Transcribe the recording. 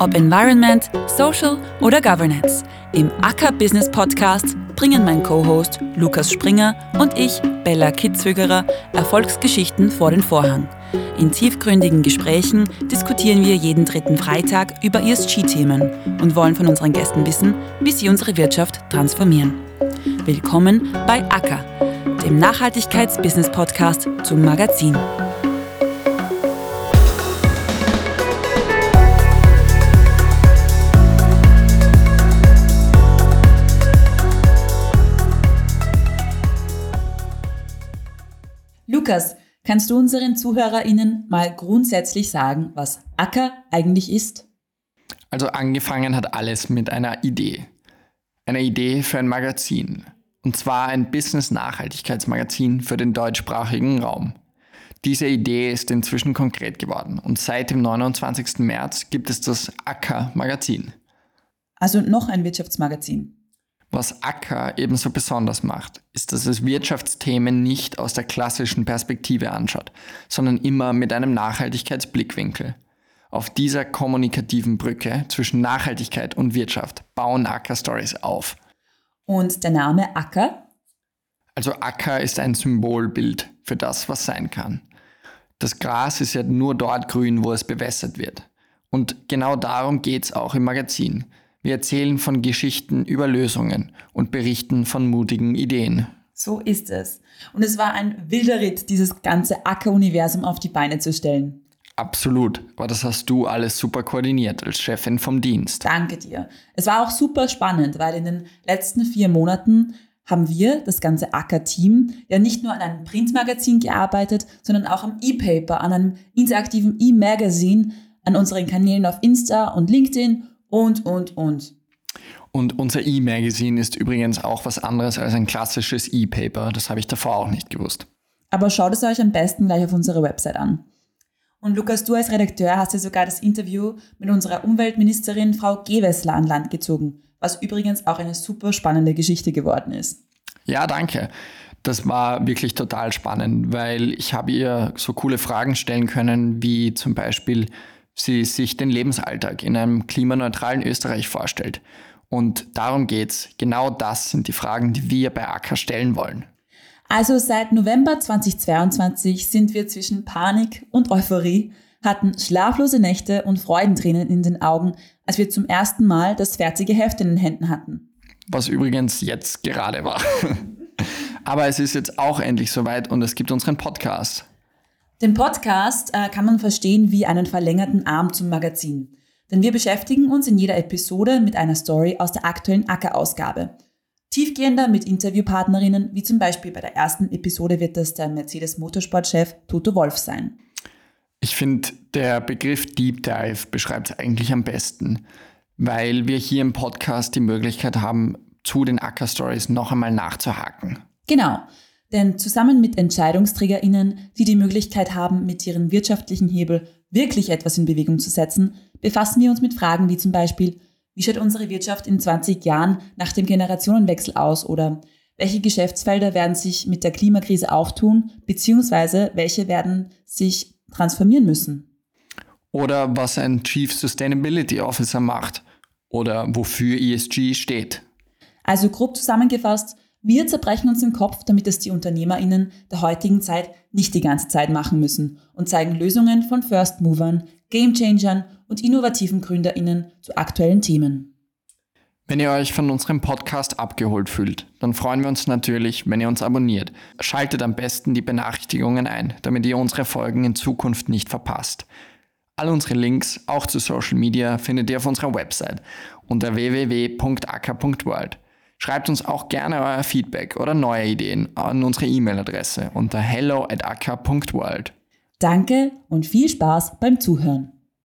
Ob Environment, Social oder Governance. Im Acker Business Podcast bringen mein Co-Host Lukas Springer und ich, Bella Kitzwögerer, Erfolgsgeschichten vor den Vorhang. In tiefgründigen Gesprächen diskutieren wir jeden dritten Freitag über ESG-Themen und wollen von unseren Gästen wissen, wie sie unsere Wirtschaft transformieren. Willkommen bei Acker, dem Nachhaltigkeits-Business-Podcast zum Magazin. Lukas, kannst du unseren ZuhörerInnen mal grundsätzlich sagen, was Acker eigentlich ist? Also angefangen hat alles mit einer Idee. Einer Idee für ein Magazin. Und zwar ein Business-Nachhaltigkeitsmagazin für den deutschsprachigen Raum. Diese Idee ist inzwischen konkret geworden und seit dem 29. März gibt es das Acker-Magazin. Also noch ein Wirtschaftsmagazin. Was Acker ebenso besonders macht, ist, dass es Wirtschaftsthemen nicht aus der klassischen Perspektive anschaut, sondern immer mit einem Nachhaltigkeitsblickwinkel. Auf dieser kommunikativen Brücke zwischen Nachhaltigkeit und Wirtschaft bauen Acker Stories auf. Und der Name Acker? Also Acker ist ein Symbolbild für das, was sein kann. Das Gras ist ja nur dort grün, wo es bewässert wird. Und genau darum geht es auch im Magazin. Wir erzählen von Geschichten über Lösungen und berichten von mutigen Ideen. So ist es. Und es war ein wilder Ritt, dieses ganze Acker-Universum auf die Beine zu stellen. Absolut, aber das hast du alles super koordiniert als Chefin vom Dienst. Danke dir. Es war auch super spannend, weil in den letzten vier Monaten haben wir, das ganze Acker-Team, ja nicht nur an einem Printmagazin gearbeitet, sondern auch am E-Paper, an einem interaktiven E-Magazine, an unseren Kanälen auf Insta und LinkedIn und, und, und. Und unser E-Magazine ist übrigens auch was anderes als ein klassisches E-Paper. Das habe ich davor auch nicht gewusst. Aber schaut es euch am besten gleich auf unserer Website an. Und Lukas, du als Redakteur hast ja sogar das Interview mit unserer Umweltministerin Frau Gewessler an Land gezogen, was übrigens auch eine super spannende Geschichte geworden ist. Ja, danke. Das war wirklich total spannend, weil ich habe ihr so coole Fragen stellen können, wie zum Beispiel, sie sich den Lebensalltag in einem klimaneutralen Österreich vorstellt. Und darum geht's. Genau das sind die Fragen, die wir bei Acker stellen wollen. Also seit November 2022 sind wir zwischen Panik und Euphorie, hatten schlaflose Nächte und Freudentränen in den Augen, als wir zum ersten Mal das fertige Heft in den Händen hatten. Was übrigens jetzt gerade war. Aber es ist jetzt auch endlich soweit und es gibt unseren Podcast. Den Podcast äh, kann man verstehen wie einen verlängerten Arm zum Magazin. Denn wir beschäftigen uns in jeder Episode mit einer Story aus der aktuellen Acker-Ausgabe. Tiefgehender mit Interviewpartnerinnen, wie zum Beispiel bei der ersten Episode wird das der Mercedes Motorsportchef Toto Wolf sein. Ich finde, der Begriff Deep Dive beschreibt es eigentlich am besten, weil wir hier im Podcast die Möglichkeit haben, zu den Acker-Stories noch einmal nachzuhaken. Genau. Denn zusammen mit EntscheidungsträgerInnen, die die Möglichkeit haben, mit ihren wirtschaftlichen Hebel wirklich etwas in Bewegung zu setzen, befassen wir uns mit Fragen wie zum Beispiel, wie schaut unsere Wirtschaft in 20 Jahren nach dem Generationenwechsel aus oder welche Geschäftsfelder werden sich mit der Klimakrise auftun, beziehungsweise welche werden sich transformieren müssen? Oder was ein Chief Sustainability Officer macht oder wofür ESG steht. Also grob zusammengefasst, wir zerbrechen uns den Kopf, damit es die UnternehmerInnen der heutigen Zeit nicht die ganze Zeit machen müssen und zeigen Lösungen von First Movern, Gamechangern und innovativen GründerInnen zu aktuellen Themen. Wenn ihr euch von unserem Podcast abgeholt fühlt, dann freuen wir uns natürlich, wenn ihr uns abonniert. Schaltet am besten die Benachrichtigungen ein, damit ihr unsere Folgen in Zukunft nicht verpasst. All unsere Links, auch zu Social Media, findet ihr auf unserer Website unter www.acker.world. Schreibt uns auch gerne euer Feedback oder neue Ideen an unsere E-Mail-Adresse unter hello at. Danke und viel Spaß beim Zuhören.